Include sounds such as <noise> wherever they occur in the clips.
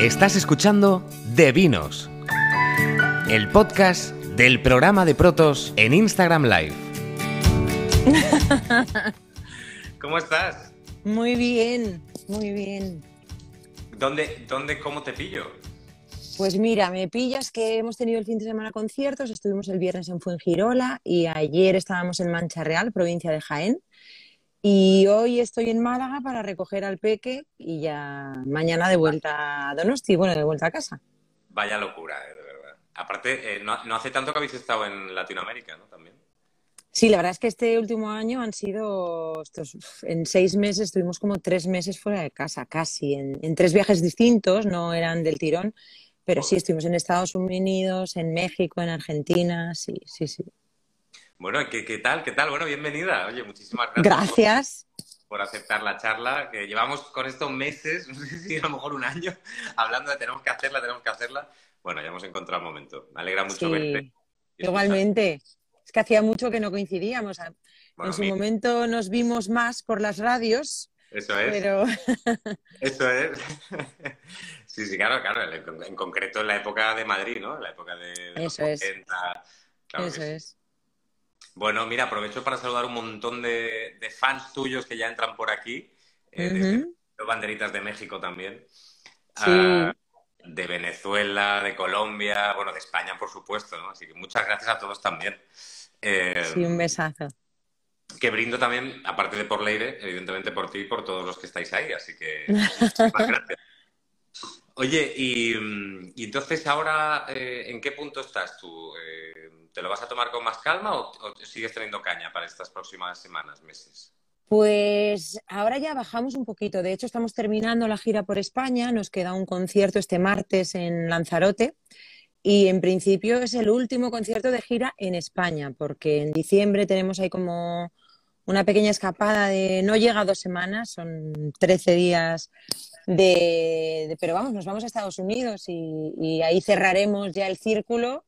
Estás escuchando De Vinos, el podcast del programa de Protos en Instagram Live. <laughs> ¿Cómo estás? Muy bien, muy bien. ¿Dónde, dónde, cómo te pillo? Pues mira, me pillas que hemos tenido el fin de semana conciertos, estuvimos el viernes en Fuengirola y ayer estábamos en Mancha Real, provincia de Jaén. Y hoy estoy en Málaga para recoger al peque y ya mañana de vuelta a Donosti, bueno, de vuelta a casa. Vaya locura, eh, de verdad. Aparte, eh, no, no, hace tanto que habéis estado en Latinoamérica, ¿no? También. Sí, la verdad es que este último año han sido, estos, en seis meses, estuvimos como tres meses fuera de casa, casi, en, en tres viajes distintos, no eran del tirón, pero sí, estuvimos en Estados Unidos, en México, en Argentina, sí, sí, sí. Bueno, ¿qué, ¿qué, tal? ¿Qué tal? Bueno, bienvenida. Oye, muchísimas gracias. Gracias. Por, por, aceptar la charla, que llevamos con estos meses, <laughs> no sé si a lo mejor un año, hablando de tenemos que hacerla, tenemos que hacerla. Bueno, ya hemos encontrado el momento. Me alegra mucho sí, verte. Igualmente. Es que hacía mucho que no coincidíamos. Bueno, en su momento nos vimos más por las radios. Eso es. Pero... <laughs> Eso es. <laughs> sí, sí, claro, claro. En concreto en la época de Madrid, ¿no? En la época de, de Eso los es. 80. Claro Eso sí. Bueno, mira, aprovecho para saludar un montón de, de fans tuyos que ya entran por aquí. Eh, Uh -huh. desde banderitas de México también. Sí. Uh, de Venezuela, de Colombia, bueno, de España, por supuesto, ¿no? Así que muchas gracias a todos también. Eh, sí, un besazo. Que brindo también, aparte de por Leire, evidentemente por ti y por todos los que estáis ahí, así que <laughs> muchísimas gracias. Oye, y, y, entonces ahora, eh, ¿en qué punto estás tú? ¿Te lo vas a tomar con más calma o, sigues teniendo caña para estas próximas semanas, meses? Pues ahora ya bajamos un poquito. De hecho, estamos terminando la gira por España. Nos queda un concierto este martes en Lanzarote. Y en principio es el último concierto de gira en España, porque en diciembre tenemos ahí como una pequeña escapada de no llega dos semanas, son 13 días de, pero vamos, nos vamos a Estados Unidos y ahí cerraremos ya el círculo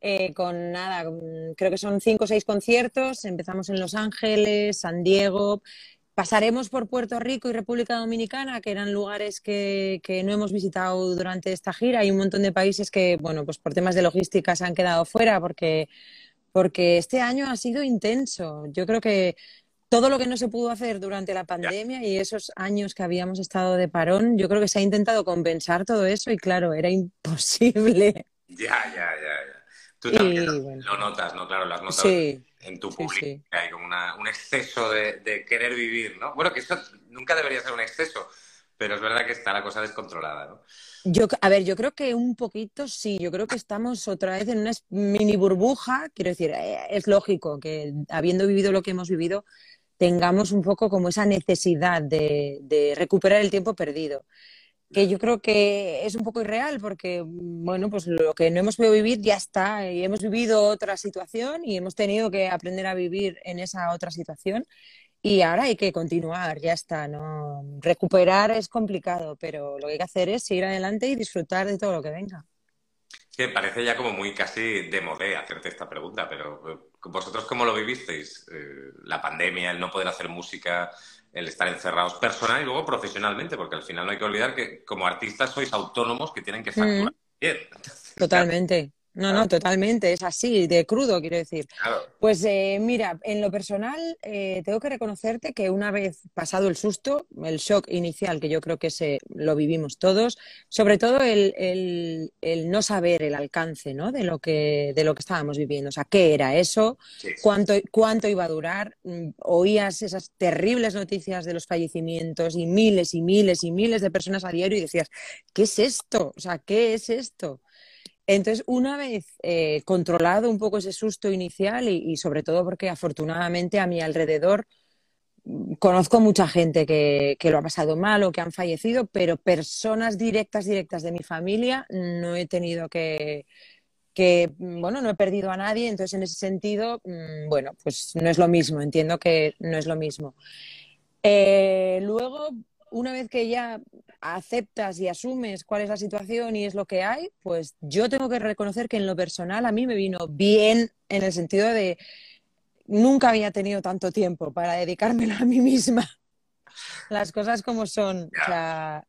eh, con nada, creo que son cinco o seis conciertos, empezamos en Los Ángeles, San Diego, pasaremos por Puerto Rico y República Dominicana, que eran lugares que, que, no hemos visitado durante esta gira. Hay un montón de países que, bueno, pues por temas de logística se han quedado fuera porque, porque este año ha sido intenso. Yo creo que todo lo que no se pudo hacer durante la pandemia y esos años que habíamos estado de parón, yo creo que se ha intentado compensar todo eso y claro, era imposible. Ya, ya, ya, ya. Tú también y, bueno. lo notas, ¿no? Claro, las notas. Sí en tu público, sí, sí. que hay como una, un exceso de, de, querer vivir, ¿no? Bueno, que eso nunca debería ser un exceso, pero es verdad que está la cosa descontrolada, ¿no? Yo, a ver, yo creo que un poquito sí, yo creo que estamos otra vez en una mini burbuja, quiero decir, eh, es lógico que habiendo vivido lo que hemos vivido, tengamos un poco como esa necesidad de, de recuperar el tiempo perdido que yo creo que es un poco irreal porque, bueno, pues lo que no hemos podido vivir ya está y hemos vivido otra situación y hemos tenido que aprender a vivir en esa otra situación y ahora hay que continuar, ya está, ¿no? Recuperar es complicado, pero lo que hay que hacer es seguir adelante y disfrutar de todo lo que venga. Sí, parece ya como muy casi de modé hacerte esta pregunta, pero eh, vosotros cómo lo vivisteis? Eh, la pandemia, el no poder hacer música, el estar encerrados personal y luego profesionalmente, porque al final no hay que olvidar que como artistas sois autónomos que tienen que facturar mm. bien. <laughs> Entonces, Totalmente. No, no, totalmente, es así, de crudo, quiero decir. Claro. Pues eh, mira, en lo personal, eh, tengo que reconocerte que una vez pasado el susto, el shock inicial, que yo creo que se, lo vivimos todos, sobre todo el, el, el, no saber el alcance ¿no? de, lo que, de lo que estábamos viviendo, o sea, qué era eso, sí. cuánto, cuánto iba a durar, mm, oías esas terribles noticias de los fallecimientos y miles y miles y miles de personas a diario y decías, ¿qué es esto? O sea, ¿qué es esto? Entonces, una vez eh, controlado un poco ese susto inicial y, sobre todo porque afortunadamente a mi alrededor mm, conozco mucha gente que, que, lo ha pasado mal o que han fallecido, pero personas directas, directas de mi familia no he tenido que, que, mm, bueno, no he perdido a nadie, entonces en ese sentido, mmm, bueno, pues no es lo mismo, entiendo que no es lo mismo. Eh, luego, una vez que ya aceptas y asumes cuál es la situación y es lo que hay, pues yo tengo que reconocer que en lo personal a mí me vino bien en el sentido de nunca había tenido tanto tiempo para dedicármelo a mí misma. <laughs> Las cosas como son. O sea,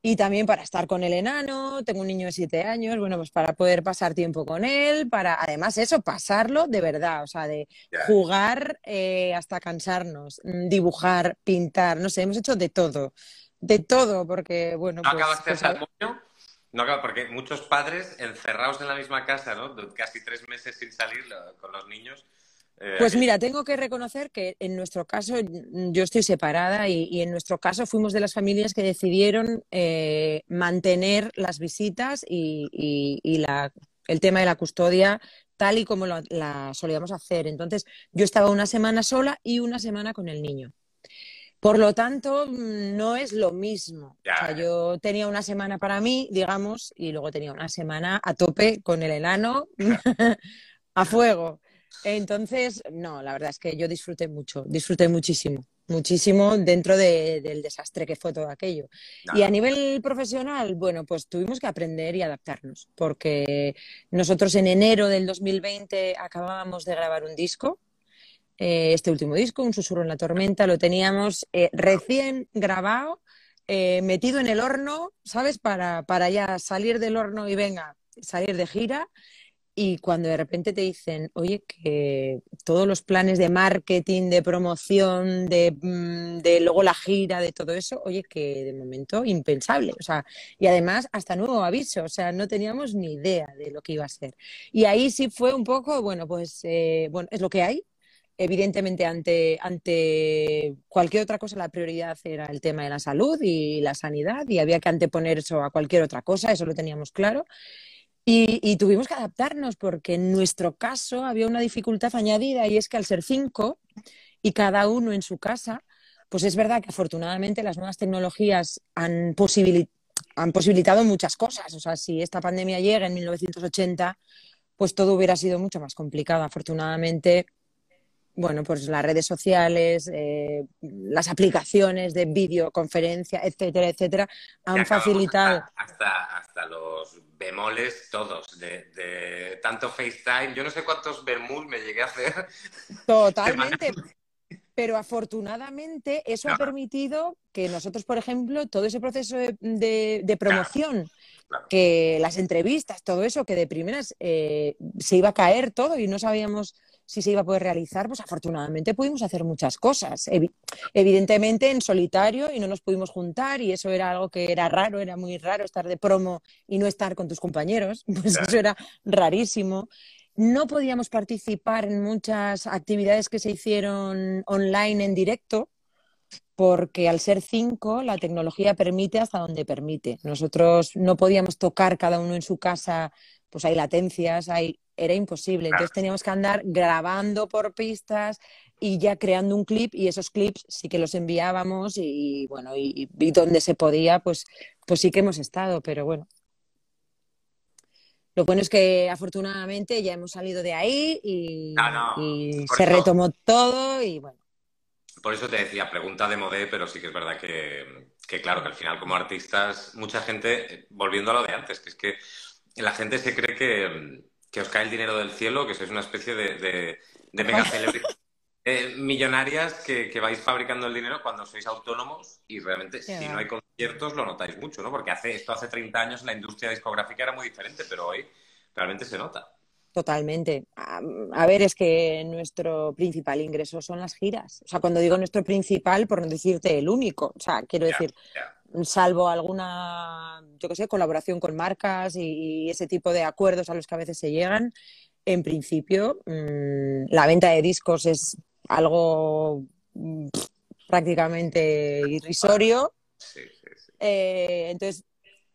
y también para estar con el enano, tengo un niño de siete años, bueno, pues para poder pasar tiempo con él, para además eso, pasarlo de verdad, o sea, de jugar eh, hasta cansarnos, dibujar, pintar, no sé, hemos hecho de todo, de todo, porque bueno. ¿No pues, acabaste pues, el No acaba, porque muchos padres encerrados en la misma casa, ¿no? Casi tres meses sin salir con los niños. Eh, pues mira, tengo que reconocer que en nuestro caso yo estoy separada y, en nuestro caso fuimos de las familias que decidieron eh, mantener las visitas y, el tema de la custodia tal y como la solíamos hacer. Entonces yo estaba una semana sola y una semana con el niño. Por lo tanto, no es lo mismo. yo tenía una semana para mí, digamos, y luego tenía una semana a tope con el enano <laughs> a fuego. Entonces, no, la verdad es que yo disfruté mucho, disfruté muchísimo, muchísimo dentro del desastre que fue todo aquello. Y a nivel profesional, bueno, pues tuvimos que aprender y adaptarnos, porque nosotros en enero del 2020 acabábamos de grabar un disco, eh, este último disco, Un susurro en la tormenta, lo teníamos eh, recién grabado, eh, metido en el horno, ¿sabes? Para, para ya salir del horno y venga, salir de gira. Y cuando de repente te dicen, oye, que todos los planes de marketing, de promoción, de, mm, de, luego la gira, de todo eso, oye, que de momento impensable. O sea, y además hasta nuevo aviso, o sea, no teníamos ni idea de lo que iba a ser. Y ahí sí fue un poco, bueno, pues, eh, bueno, es lo que hay. Evidentemente, ante, ante cualquier otra cosa, la prioridad era el tema de la salud y la sanidad, y había que anteponer eso a cualquier otra cosa, eso lo teníamos claro. Y, tuvimos que adaptarnos porque en nuestro caso había una dificultad añadida y es que al ser cinco y cada uno en su casa, pues es verdad que afortunadamente las nuevas tecnologías han, han posibilitado muchas cosas. O sea, si esta pandemia llega en 1980, pues todo hubiera sido mucho más complicado. Afortunadamente, bueno, pues las redes sociales, eh, las aplicaciones de videoconferencia, etcétera, etcétera, han facilitado. Hasta, hasta, los bemoles todos, de, tanto FaceTime. Yo no sé cuántos bermús me llegué a hacer. Totalmente. <laughs> Pero afortunadamente eso ha permitido que nosotros, por ejemplo, todo ese proceso de, promoción, que las entrevistas, todo eso, que de primeras eh, se iba a caer todo y no sabíamos si se iba a poder realizar, pues afortunadamente pudimos hacer muchas cosas. evidentemente en solitario y no nos pudimos juntar y eso era algo que era raro, era muy raro estar de promo y no estar con tus compañeros, <laughs> pues eso era rarísimo. No podíamos participar en muchas actividades que se hicieron online en directo, porque al ser cinco, la tecnología permite hasta donde permite. Nosotros no podíamos tocar cada uno en su casa, pues hay latencias, hay era imposible. Entonces teníamos que andar grabando por pistas y ya creando un clip y esos clips sí que los enviábamos y, bueno, y, donde se podía, pues, pues sí que hemos estado, pero bueno. Lo bueno es que afortunadamente ya hemos salido de ahí y, se retomó todo y bueno. Por eso te decía, pregunta de modé, pero sí que es verdad que, que, claro, que al final como artistas, mucha gente, volviendo a lo de antes, que es que la gente se cree que, que os cae el dinero del cielo, que sois una especie de, de, de mega eh, millonarias que, vais fabricando el dinero cuando sois autónomos y realmente si no hay conciertos lo notáis mucho, ¿no? Porque hace esto hace 30 años la industria discográfica era muy diferente, pero hoy realmente se nota. Totalmente. A, ver, es que nuestro principal ingreso son las giras. O sea, cuando digo nuestro principal, por no decirte el único. O sea, quiero decir, salvo alguna, yo qué sé, colaboración con marcas y, ese tipo de acuerdos a los que a veces se llegan, en principio mm, la venta de discos es algo mm, prácticamente irrisorio. Eh, entonces,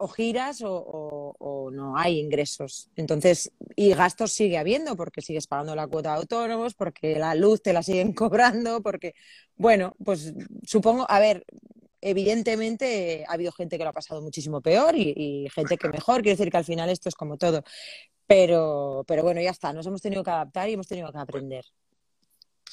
o giras o, no hay ingresos. Entonces, y gastos sigue habiendo porque sigues pagando la cuota de autónomos, porque la luz te la siguen <laughs> cobrando, porque, bueno, pues supongo, a ver, evidentemente ha habido gente que lo ha pasado muchísimo peor y, gente que mejor. Quiero decir que al final esto es como todo. Pero, pero bueno, ya está, nos hemos tenido que adaptar y hemos tenido que aprender.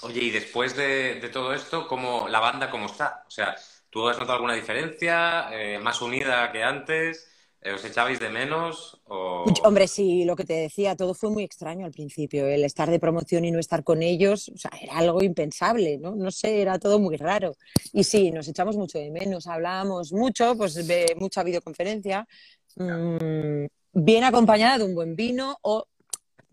Oye, y después de, todo esto, ¿cómo, ¿la banda cómo está? O sea, ¿tú has notado alguna diferencia? Eh, ¿Más unida que antes? Eh, ¿Os echabais de menos? O... Hombre, sí, lo que te decía, todo fue muy extraño al principio. El estar de promoción y no estar con ellos, o sea, era algo impensable, ¿no? No sé, era todo muy raro. Y sí, nos echamos mucho de menos, hablábamos mucho, pues de mucha videoconferencia, mmm, bien acompañada de un buen vino o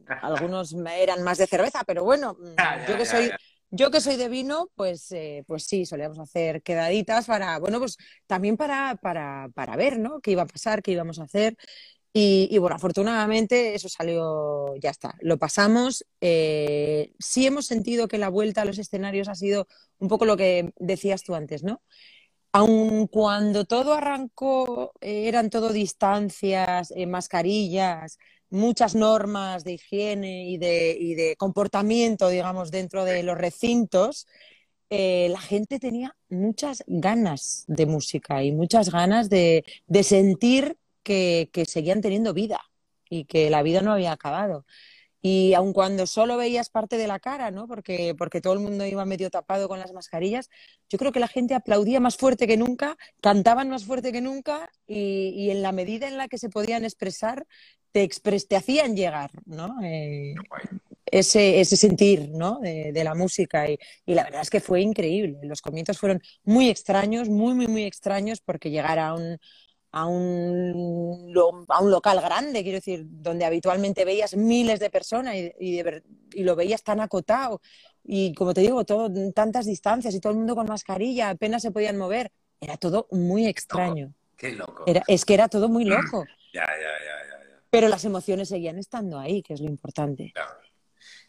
<laughs> algunos eran más de cerveza, pero bueno, ya, yo que ya, soy ya. Yo que soy de vino, pues, eh, pues sí, solíamos hacer quedaditas para, bueno, pues también para, para, para ver, ¿no? Qué iba a pasar, qué íbamos a hacer. Y, bueno, afortunadamente eso salió, ya está, lo pasamos. Eh, sí hemos sentido que la vuelta a los escenarios ha sido un poco lo que decías tú antes, ¿no? Aun cuando todo arrancó, eran todo distancias, eh, mascarillas, muchas normas de higiene y de, y de comportamiento, digamos, dentro de los recintos, eh, la gente tenía muchas ganas de música y muchas ganas de, de sentir que, que, seguían teniendo vida y que la vida no había acabado. Y aun cuando solo veías parte de la cara, ¿no? Porque, porque todo el mundo iba medio tapado con las mascarillas, yo creo que la gente aplaudía más fuerte que nunca, cantaban más fuerte que nunca y, y en la medida en la que se podían expresar, te, expres te hacían llegar, ¿no? Eh, ese, ese, sentir ¿no? de, de, la música y, y, la verdad es que fue increíble. Los comienzos fueron muy extraños, muy, muy, muy extraños porque llegar a un, a un, a un local grande, quiero decir, donde habitualmente veías miles de personas y, y, de, y lo veías tan acotado y como te digo, todo, tantas distancias y todo el mundo con mascarilla, apenas se podían mover. Era todo muy extraño. Qué loco. Era, es que era todo muy loco. <clears throat> ya, ya, ya, ya, ya. Pero las emociones seguían estando ahí, que es lo importante. Claro.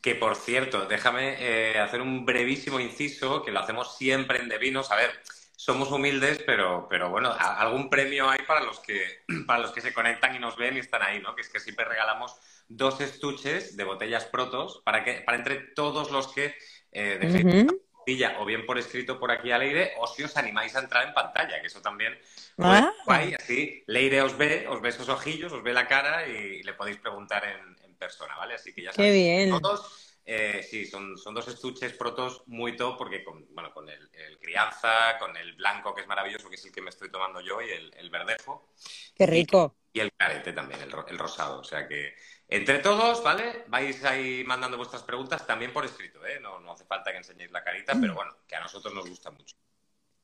Que por cierto, déjame eh, hacer un brevísimo inciso, que lo hacemos siempre en Devinos. A ver, somos humildes, pero, pero bueno, algún premio hay para los, que, <clears throat> para los que se conectan y nos ven y están ahí, ¿no? Que es que siempre regalamos dos estuches de botellas protos para, que, para entre todos los que eh, dejéis uh -huh. o bien por escrito por aquí a Leire, o si os animáis a entrar en pantalla, que eso también pues, ah. guay, así Leire os ve, os ve esos ojillos, os ve la cara y le podéis preguntar en, en persona, ¿vale? Así que ya sabéis. Qué bien. Todos, eh, sí, son, son, dos estuches protos muy top porque con, bueno, con el, el, crianza, con el blanco que es maravilloso, que es el que me estoy tomando yo, y el, el verdejo. Qué rico. Y, y el carete también, el, el, rosado. O sea que entre todos, ¿vale? Vais ahí mandando vuestras preguntas también por escrito, ¿eh? No, no hace falta que enseñéis la carita, pero bueno, que a nosotros nos gusta mucho.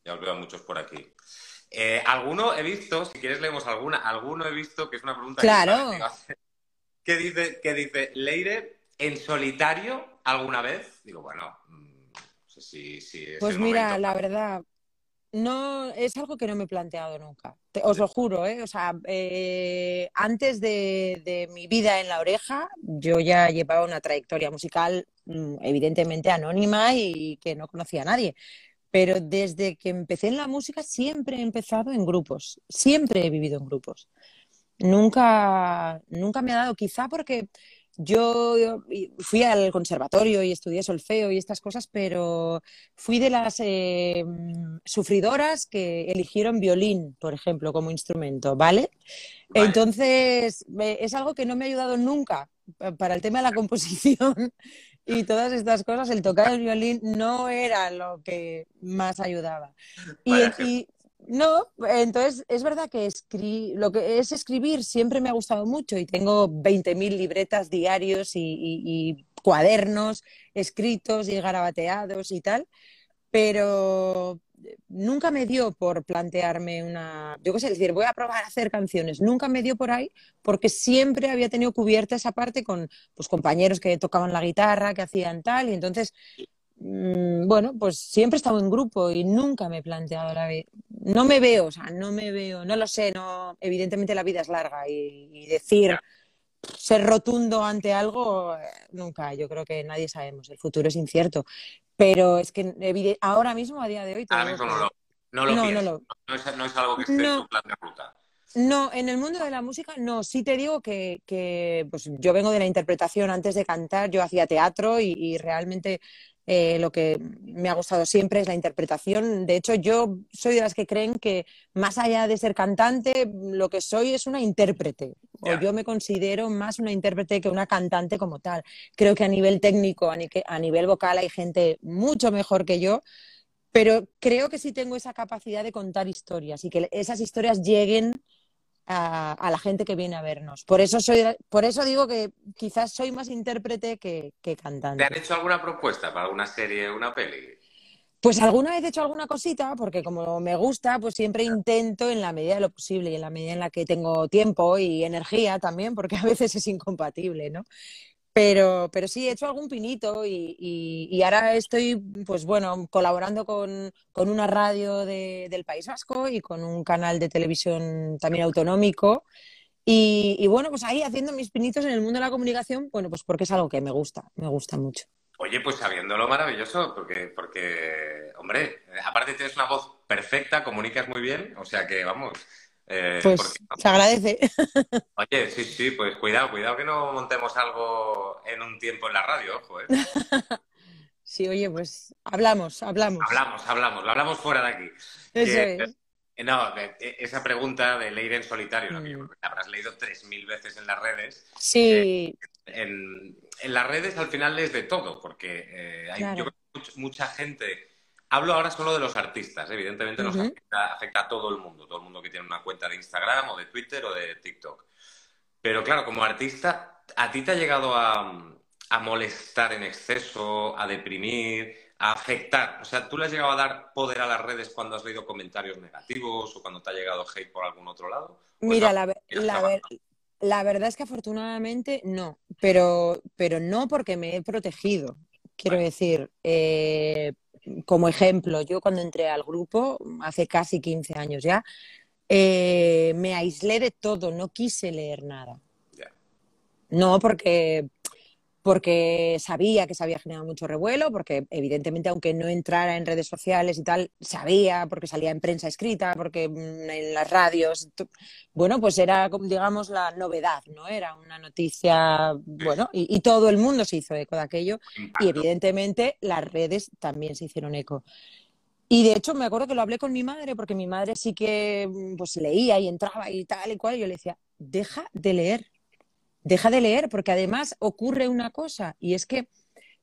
Ya os veo a muchos por aquí. Eh, alguno he visto, si quieres leemos alguna, alguno he visto que es una pregunta claro. que, que dice, que dice, Leire, ¿en solitario alguna vez? Digo, bueno, no sé si, si es Pues mira, momento. la verdad, no es algo que no me he planteado nunca. Te, os lo juro, ¿eh? O sea, eh, antes de, de, mi vida en la oreja, yo ya llevaba una trayectoria musical mm, evidentemente anónima y que no conocía a nadie. Pero desde que empecé en la música siempre he empezado en grupos, siempre he vivido en grupos. Nunca, nunca me ha dado, quizá porque yo fui al conservatorio y estudié solfeo y estas cosas, pero fui de las eh, sufridoras que eligieron violín, por ejemplo, como instrumento, ¿vale? vale. Entonces, es algo que no me ha ayudado nunca para el tema de la composición <laughs> y todas estas cosas. El tocar el violín no era lo que más ayudaba. Y no, entonces es verdad que escri lo que es escribir siempre me ha gustado mucho y tengo 20.000 libretas diarios y, y, cuadernos escritos y garabateados y tal, pero nunca me dio por plantearme una, yo qué sé, decir, voy a probar a hacer canciones, nunca me dio por ahí porque siempre había tenido cubierta esa parte con pues, compañeros que tocaban la guitarra, que hacían tal, y entonces bueno, pues siempre he estado en grupo y nunca me he planteado la vida. No me veo, o sea, no me veo, no lo sé, no, evidentemente la vida es larga y, y decir, yeah. ser rotundo ante algo, nunca, yo creo que nadie sabemos, el futuro es incierto. Pero es que ahora mismo, a día de hoy... Ahora mismo no lo, no lo, no, no, lo... No, es, no es algo que esté en tu plan de ruta. No, en el mundo de la música no. Sí te digo que, que pues yo vengo de la interpretación antes de cantar, yo hacía teatro y, y realmente eh, lo que me ha gustado siempre es la interpretación. De hecho, yo soy de las que creen que más allá de ser cantante, lo que soy es una intérprete. Yeah. O yo me considero más una intérprete que una cantante como tal. Creo que a nivel técnico, a, ni a nivel vocal, hay gente mucho mejor que yo. Pero creo que sí tengo esa capacidad de contar historias y que esas historias lleguen a, la gente que viene a vernos. Por eso soy, por eso digo que quizás soy más intérprete que, cantante. ¿Te han hecho alguna propuesta para alguna serie o una peli? Pues alguna vez he hecho alguna cosita, porque como me gusta, pues siempre intento en la medida de lo posible y en la medida en la que tengo tiempo y energía también, porque a veces es incompatible, ¿no? Pero, pero sí, he hecho algún pinito y, y, ahora estoy, pues bueno, colaborando con, con una radio de, del País Vasco y con un canal de televisión también autonómico. Y, bueno, pues ahí haciendo mis pinitos en el mundo de la comunicación, bueno, pues porque es algo que me gusta, me gusta mucho. Oye, pues sabiéndolo maravilloso, porque, porque, hombre, aparte tienes una voz perfecta, comunicas muy bien, o sea que vamos, eh, pues se agradece. <laughs> Oye, sí, sí, pues cuidado, cuidado que no montemos algo en un tiempo en la radio, ojo, ¿eh? <laughs> Sí, oye, pues hablamos, hablamos. Hablamos, hablamos, lo hablamos fuera de aquí. Eso es. Eh, no, esa pregunta de leer en solitario, ¿no? que mm. habrás leído tres mil veces en las redes. Sí. en, las redes al final lees de todo, porque hay mucha gente Hablo ahora solo de los artistas, evidentemente nos afecta, a todo el mundo, todo el mundo que tiene una cuenta de Instagram o de Twitter o de TikTok. Pero claro, como artista, ¿a ti te ha llegado a, molestar en exceso, a deprimir, a afectar? O sea, ¿tú le has llegado a dar poder a las redes cuando has leído comentarios negativos o cuando te ha llegado hate por algún otro lado? Mira, la, verdad es que afortunadamente no, pero, pero no porque me he protegido. Quiero decir, eh, como ejemplo, yo cuando entré al grupo, hace casi 15 años ya, eh, me aislé de todo, no quise leer nada. No, porque porque sabía que se había generado mucho revuelo, porque evidentemente aunque no entrara en redes sociales y tal, sabía, porque salía en prensa escrita, porque mm, en las radios, bueno, pues era, digamos, la novedad, ¿no? Era una noticia, bueno, y, todo el mundo se hizo eco de aquello, y evidentemente las redes también se hicieron eco. Y de hecho me acuerdo que lo hablé con mi madre, porque mi madre sí que mm, pues leía y entraba y tal y cual, y yo le decía, deja de leer, deja de leer, porque además ocurre una cosa, y es que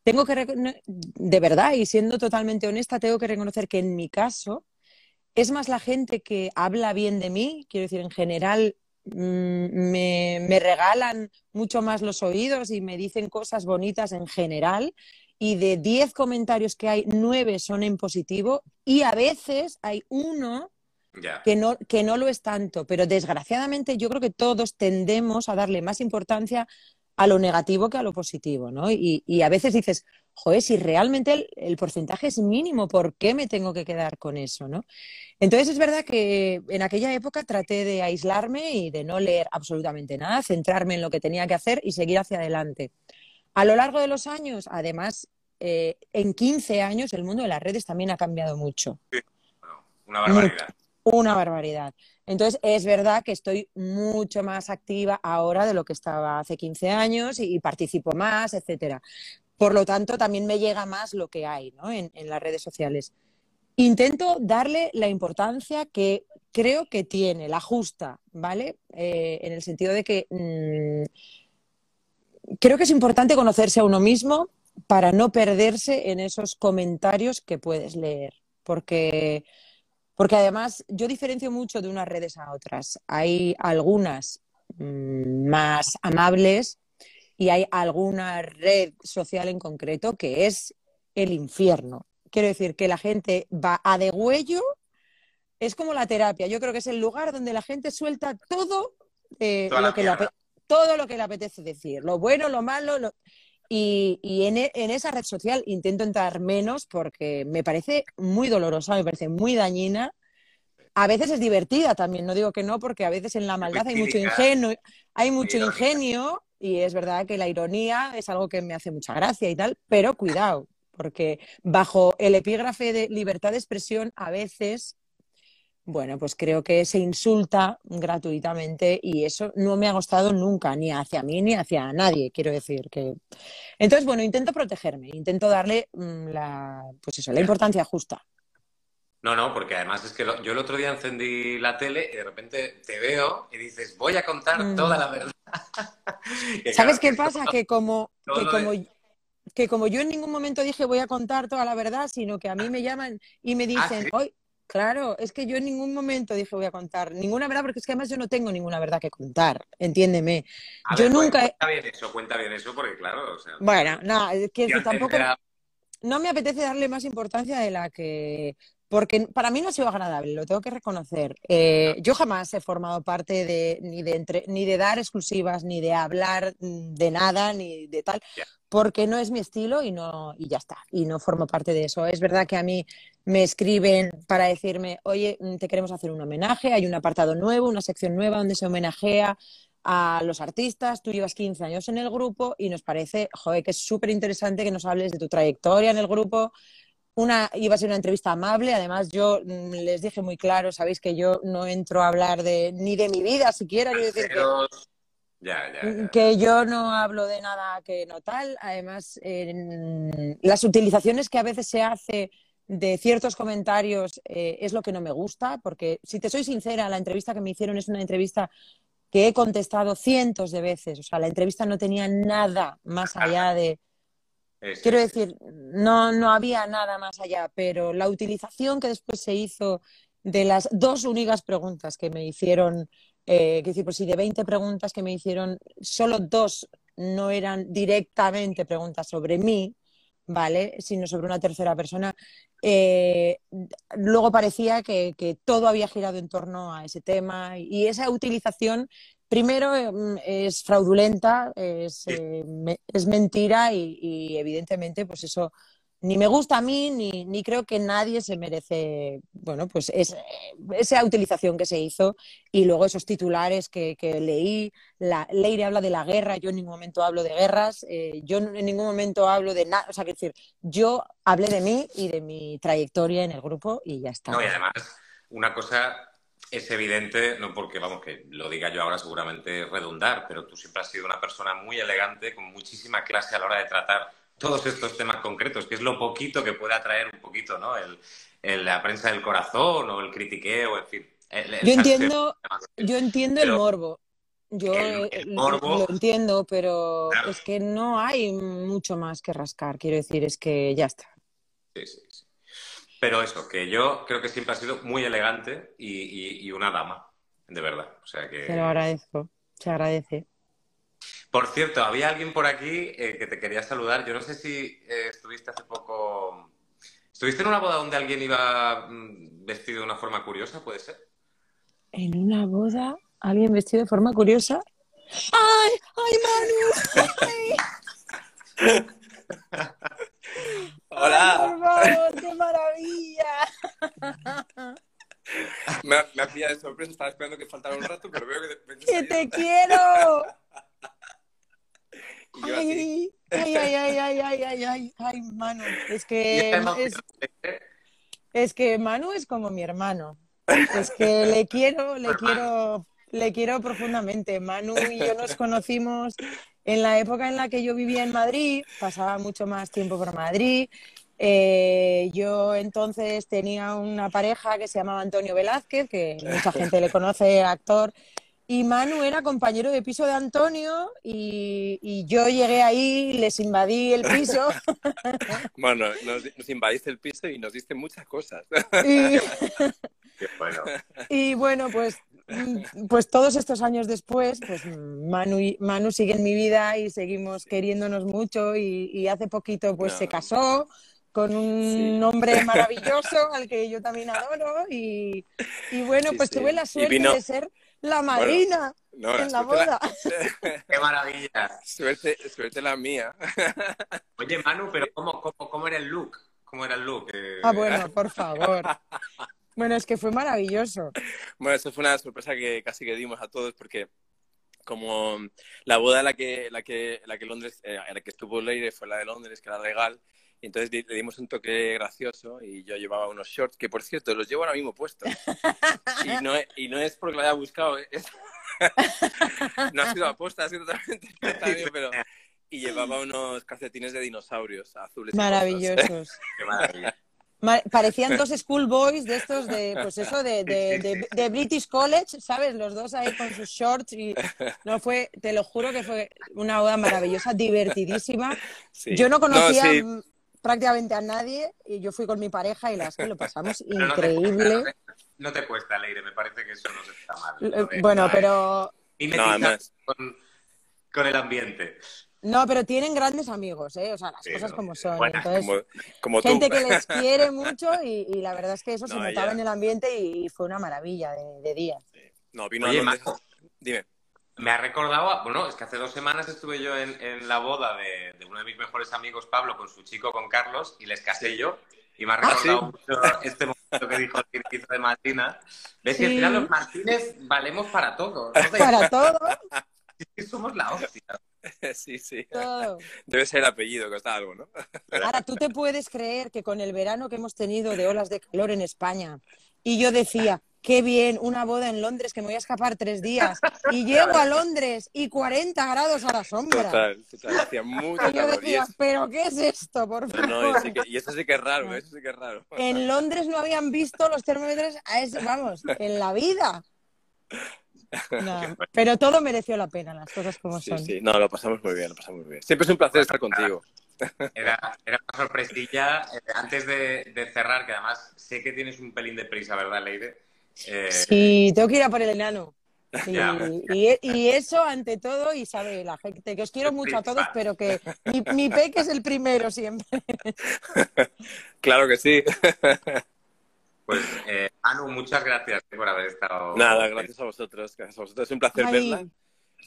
tengo que, de verdad, y siendo totalmente honesta, tengo que reconocer que en mi caso es más la gente que habla bien de mí, quiero decir, en general mm, me, me, regalan mucho más los oídos y me dicen cosas bonitas en general. Y de 10 comentarios que hay, 9 son en positivo y a veces hay uno que, no, que no lo es tanto, pero desgraciadamente yo creo que todos tendemos a darle más importancia a lo negativo que a lo positivo, ¿no? Y, a veces dices, joder, si realmente el, porcentaje es mínimo, ¿por qué me tengo que quedar con eso, ¿no? Entonces es verdad que en aquella época traté de aislarme y de no leer absolutamente nada, centrarme en lo que tenía que hacer y seguir hacia adelante. A lo largo de los años, además, eh, en 15 años el mundo de las redes también ha cambiado mucho. una barbaridad una barbaridad. Entonces, es verdad que estoy mucho más activa ahora de lo que estaba hace 15 años y, participo más, etcétera. Por lo tanto, también me llega más lo que hay ¿no? en, las redes sociales. Intento darle la importancia que creo que tiene, la justa, ¿vale? Eh, en el sentido de que mm, creo que es importante conocerse a uno mismo para no perderse en esos comentarios que puedes leer. Porque porque además yo diferencio mucho de unas redes a otras. Hay algunas mm, más amables y hay alguna red social en concreto que es el infierno. Quiero decir que la gente va a degüello, es como la terapia. Yo creo que es el lugar donde la gente suelta todo, eh, lo, que le, todo lo que le apetece decir, lo bueno, lo malo. Y, en, en, esa red social intento entrar menos porque me parece muy dolorosa, me parece muy dañina. A veces es divertida también, no digo que no, porque a veces en la maldad hay mucho ingenio, hay mucho ingenio y es verdad que la ironía es algo que me hace mucha gracia y tal, pero cuidado, porque bajo el epígrafe de libertad de expresión a veces bueno, pues creo que se insulta gratuitamente y eso no me ha gustado nunca, ni hacia mí ni hacia nadie, quiero decir que. Entonces, bueno, intento protegerme, intento darle mm, la, pues eso, la importancia justa. No, no, porque además es que yo el otro día encendí la tele y de repente te veo y dices, voy a contar mm. toda la verdad. <laughs> ¿Sabes qué pasa? que como, que como, que como yo en ningún momento dije voy a contar toda la verdad, sino que a mí me llaman y me ah, dicen, hoy Claro, es que yo en ningún momento dije voy a contar ninguna verdad, porque es que además yo no tengo ninguna verdad que contar, entiéndeme. A yo ver, pues, nunca... Cuenta bien eso, cuenta bien eso, porque claro, o sea... Bueno, no, es que tampoco... No me apetece darle más importancia de la que... Porque para mí no ha sido agradable, lo tengo que reconocer. Eh, yo jamás he formado parte de ni, de entre- ni de dar exclusivas, ni de hablar mm, de nada, ni de tal. Porque no es mi estilo y, no, y ya está. Y no formo parte de eso. Es verdad que a mí me escriben para decirme, oye, mm, te queremos hacer un homenaje, hay un apartado nuevo, una sección nueva donde se homenajea a los artistas, tú llevas 15 años en el grupo y nos parece, joder, que es súper interesante que nos hables de tu trayectoria en el grupo. Una, iba a ser una entrevista amable, además yo mm, les dije muy claro, sabéis que yo no entro a hablar de, ni de mi vida siquiera, quiero decir que. Ya, ya, ya. que yo no hablo de nada que no tal. Además, en- las utilizaciones que a veces se hace de ciertos comentarios eh, es lo que no me gusta, porque si te soy sincera, la entrevista que me hicieron es una entrevista que he contestado cientos de veces. O sea, la entrevista no tenía nada más allá de... Quiero decir, no, no había nada más allá, pero la utilización que después se hizo de las dos únicas preguntas que me hicieron, eh, decir, pues si de 20 preguntas que me hicieron, solo dos no eran directamente preguntas sobre mí, ¿vale? Sino sobre una tercera persona. eh, luego parecía que, que todo había girado en torno a ese tema y esa utilización Primero, eh, es fraudulenta, es, eh, me- es mentira y, y, evidentemente pues eso ni me gusta a mí ni, ni creo que nadie se merece, bueno, pues es- esa utilización que se hizo y luego esos titulares que, que leí. La, Leire habla de la guerra, yo en ningún momento hablo de guerras, eh, yo en ningún momento hablo de nada, o sea, que decir, yo hablé de mí y de mi trayectoria en el grupo y ya está. No, y además, una cosa es evidente, no porque, vamos, que lo diga yo ahora seguramente redundar, pero tú siempre has sido una persona muy elegante, con muchísima clase a la hora de tratar todos estos temas concretos, que es lo poquito que puede atraer un poquito, ¿no? El, el- la prensa del corazón o el critiqueo, en fin. el- Yo entiendo, yo entiendo el morbo. Yo lo- morbo- lo entiendo, pero Claro. es que no hay mucho más que rascar. Quiero decir, es que ya está. Sí, sí, sí. Pero eso, que yo creo que siempre ha sido muy elegante y, y- y una dama, de verdad. O sea que... Te lo agradezco. Se agradece. Por cierto, había alguien por aquí eh, que te quería saludar. Yo no sé si eh, estuviste hace poco. ¿Estuviste en una boda donde alguien iba mm, vestido de una forma curiosa? ¿Puede ser? En una boda, alguien vestido de forma curiosa. ¡Ay! ¡Ay, Manu! ¡Ay! Hola, ¡Ay, por favor! ¡Qué maravilla! me, me ha pillado de sorpresa, estaba esperando que faltara un rato, pero veo que ¡Que te quiero! Y yo así, Ay, ay, ay, ay, ay, ay, ay, ay, Manu. Es que es que Manu es como mi hermano. Es que le quiero, le quiero, le quiero profundamente. Manu y yo nos conocimos en la época en la que yo vivía en Madrid, pasaba mucho más tiempo por Madrid. Eh, yo entonces tenía una pareja que se llamaba Antonio Velázquez, que mucha gente le conoce, actor, y Manu era compañero de piso de Antonio y, y yo llegué ahí, les invadí el piso <laughs> Bueno, nos, nos invadiste el piso y nos diste muchas cosas. y, <laughs> Qué bueno. <laughs> y bueno, pues, mm, pues todos estos años después, pues Manu, y- Manu sigue en mi vida y seguimos queriéndonos mucho y, y hace poquito pues No. se casó con un Sí. hombre maravilloso al que yo también adoro y, y bueno, Sí, pues sí. tuve la suerte vino- de ser la madrina No, en la boda. <laughs> Qué maravilla. suerte, suerte la mía. <laughs> Oye, Manu, pero ¿cómo, cómo, cómo era el look? ¿Cómo era el look? Eh, Ah, bueno, por favor. Bueno, es que fue maravilloso. Bueno, eso fue una sorpresa que casi que dimos a todos porque como la boda en la que, la que, la que Londres, eh, en la que estuvo Leire fue la de Londres, que era legal, entonces le dimos un toque gracioso y yo llevaba unos shorts que, por cierto, los llevo ahora mismo puestos. <laughs> Y no, es- y no es porque lo haya buscado, es- <laughs> no ha sido aposta, ha sido totalmente <laughs> espontáneo, pero... Y llevaba unos calcetines de dinosaurios azules. rosas. Maravillosos. Qué maravilla. Ma- Parecían dos schoolboys de estos de, pues eso, de, de, de- de British College, ¿sabes? Los dos ahí con sus shorts y no fue, te lo juro que fue una boda maravillosa, divertidísima. Sí. Yo no conocía, sí. Prácticamente a nadie y yo fui con mi pareja y las que lo pasamos <laughs> Pero no te increíble. cuesta, no te cuesta, Leire, me parece que eso no se está mal. Eh, Bueno, pero No, además- con, con el ambiente. no, pero tienen grandes amigos, ¿eh? O sea, las Sí, cosas como son. buenas, Entonces, Como, como tú. gente que les <laughs> quiere mucho y, y la verdad es que eso se No, notaba en el ambiente y, y fue una maravilla de, de día. No, vino Oye. Marco. Dime. Me ha recordado, a- bueno, es que hace dos semanas estuve yo en, en la boda de, de uno de mis mejores amigos, Pablo, con su chico, con Carlos, y les casé yo. Y me ha Ah, recordado ¿sí? mucho este momento que dijo el hizo de Martina. ¿Ves que al Sí. final los Martínez valemos para todo? ¿no? <laughs> Para todo, somos la hostia. <laughs> sí, sí. todo. Debe ser el apellido, que está algo, ¿no? Ahora, ¿tú te puedes creer que con el verano que hemos tenido de olas de calor en España, y yo decía, qué bien, una boda en Londres que me voy a escapar tres días, y llego a Londres y 40 grados a la sombra? Total, total. Hacía <laughs> mucho Y yo calor. Y, decía, es- ¿pero qué es esto, por no, no, favor? y sí que- y eso sí que es raro, eso sí que es raro. En Londres no habían visto los termómetros, a ese- vamos, en la vida. <laughs> No, pero todo mereció la pena, las cosas como Sí, son. sí. No, lo pasamos muy bien, lo pasamos muy bien. Siempre es un placer estar contigo. <laughs> Era, era una sorpresilla. Eh, antes de, de cerrar, que además sé que tienes un pelín de prisa, ¿verdad, Leire? Eh, Sí, tengo que ir a por el enano. <laughs> Y, Ya. y- y eso ante todo, y sabe la gente, que os quiero mucho a todos, pero que <laughs> mi, mi peque es el primero siempre. <laughs> Claro que sí. Pues, eh, Anu, muchas gracias por haber estado. Nada, gracias a vosotros. Gracias a vosotros. Es un placer Ay, verla.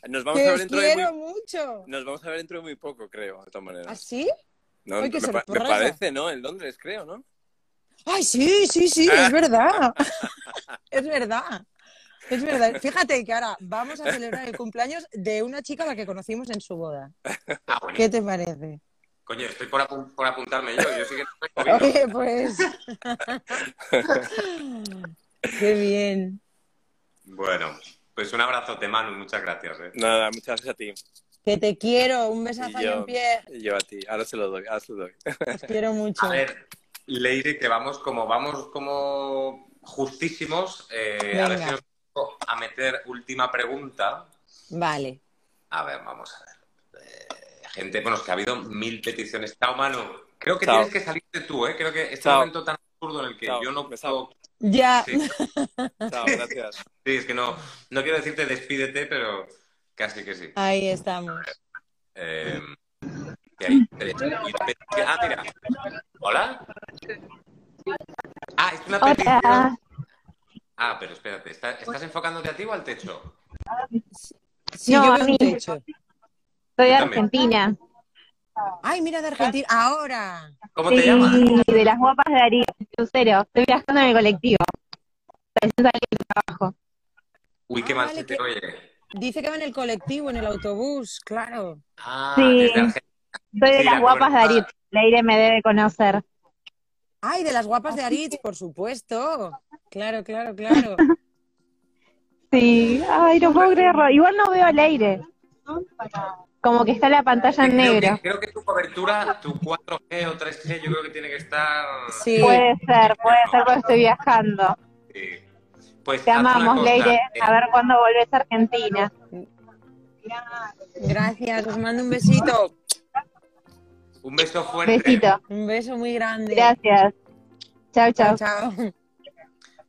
Nos vamos a ver dentro de muy... mucho. Nos vamos a ver dentro de muy poco, creo, de todas maneras. ¿Así? ¿No? Ay, me, me parece, ¿no? En Londres, creo, ¿no? Ay, sí, sí, sí, es verdad. <laughs> Es verdad. Es verdad. Fíjate que ahora vamos a celebrar el cumpleaños de una chica a la que conocimos en su boda. <laughs> Ah, bueno. ¿Qué te parece? Coño, estoy por, apun- por apuntarme yo. Yo sí que vino. <laughs> Oye, pues. Qué bien. Bueno, pues un abrazote, Manu. Muchas gracias. eh. Nada, muchas gracias a ti. Que te quiero. Un besazo Y yo, en pie. y yo a ti. Ahora se lo doy, ahora se lo doy. Os quiero mucho. A ver, Leire, que vamos como vamos como justísimos. eh, a ver si nos pongo a meter última pregunta. Vale. A ver, vamos a ver. Eh, gente, bueno, es que ha habido mil peticiones. Chao, Manu. Creo que Chao. tienes que salirte tú, ¿eh? Creo que este Chao. momento tan absurdo en el que Chao. yo no puedo... Ya. Sí, <laughs> Chao, gracias. sí, es que no, no quiero decirte despídete, pero casi que sí. Ahí estamos. Eh, ah, mira. ¿Hola? Ah, es una petición. Hola, Ah, pero espérate, ¿está- ¿estás enfocándote a ti o al techo? Sí, No, yo a veo mí. un techo. soy de. Argentina. Ay, mira de Argentina. Ahora. ¿Cómo te llamas? de las guapas de Darío, Lucero. Estoy viajando en el colectivo. Recién salí del trabajo. Uy, qué Ah, mal vale, se te que- oye. Dice que va en el colectivo, en el autobús, claro. Ah, Sí. Soy de Sí, las la guapas de cobertura. Arit. Leire me debe conocer. Ay, de las guapas de Aritz, por supuesto. Claro, claro, <laughs> claro. Sí, ay, no puedo creerlo. Igual no veo a Leire. Como que está la pantalla en Creo negro. que, creo que tu cobertura, tu 4G o 3G, yo creo que tiene que estar. Sí. Puede ser, puede ser porque estoy viajando. Sí. Pues Te amamos, Leire. eh, A ver cuándo volvés a Argentina. Gracias, os mando un besito. Un beso fuerte. Besito. Un beso muy grande. Gracias. Chao, Chao, chao.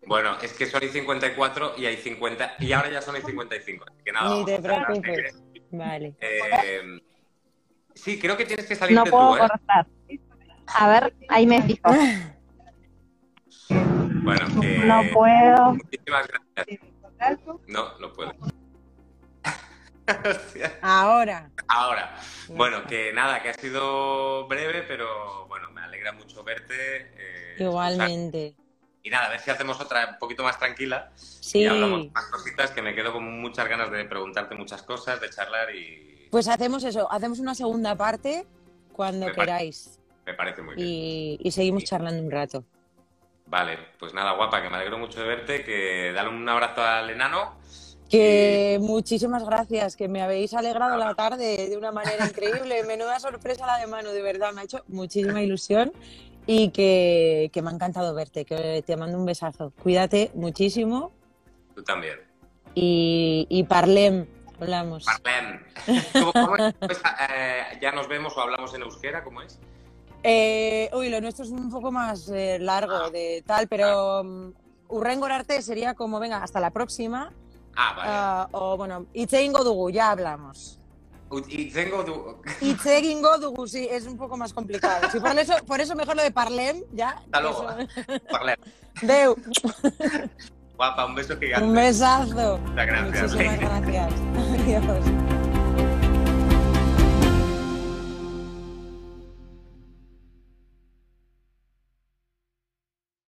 Bueno, es que son y 54 y hay 50 y ahora ya son y 55. Así que nada. Ni te preocupes. Vale. eh, sí, creo que tienes que salirte No puedo tú, ¿eh? cortar. A ver, ahí me fijo. Bueno, que No puedo. muchísimas gracias. No, no puedo. Ahora. Ahora, bueno, que nada, que ha sido breve, pero bueno, me alegra mucho verte. eh, Igualmente. escuchar. Y nada, a ver si hacemos otra un poquito más tranquila Sí. y hablamos más cositas, que me quedo con muchas ganas de preguntarte muchas cosas, de charlar y Pues hacemos eso, hacemos una segunda parte cuando Me parece. queráis me parece muy bien. y, y seguimos charlando un rato. Vale, pues nada, guapa, que me alegro mucho de verte, que dale un abrazo al enano. Que muchísimas gracias, que me habéis alegrado la tarde de una manera increíble. Menuda sorpresa la de Manu, de verdad, me ha hecho muchísima ilusión y que, que me ha encantado verte, que te mando un besazo. Cuídate muchísimo Tú también. y, y parlem, hablamos. Parlem. ¿Cómo, cómo es? Pues, eh, ya nos vemos o hablamos en euskera, ¿cómo es? Eh, uy, lo nuestro es un poco más eh, largo Ah. de tal, pero um, Urrengo arte sería como, venga, hasta la próxima. Ah, vale. ah, o bueno, Itzegingo dugu, ya hablamos. Ut- Y tengo du- Itzegingo dugu, sí, es un poco más complicado. Sí, por, eso, por eso mejor lo de Parlem, ya. Hasta luego. eso- Parlem. Deu, Guapa, un beso gigante. un besazo. Muchas gracias. Muchísimas gracias. Adiós.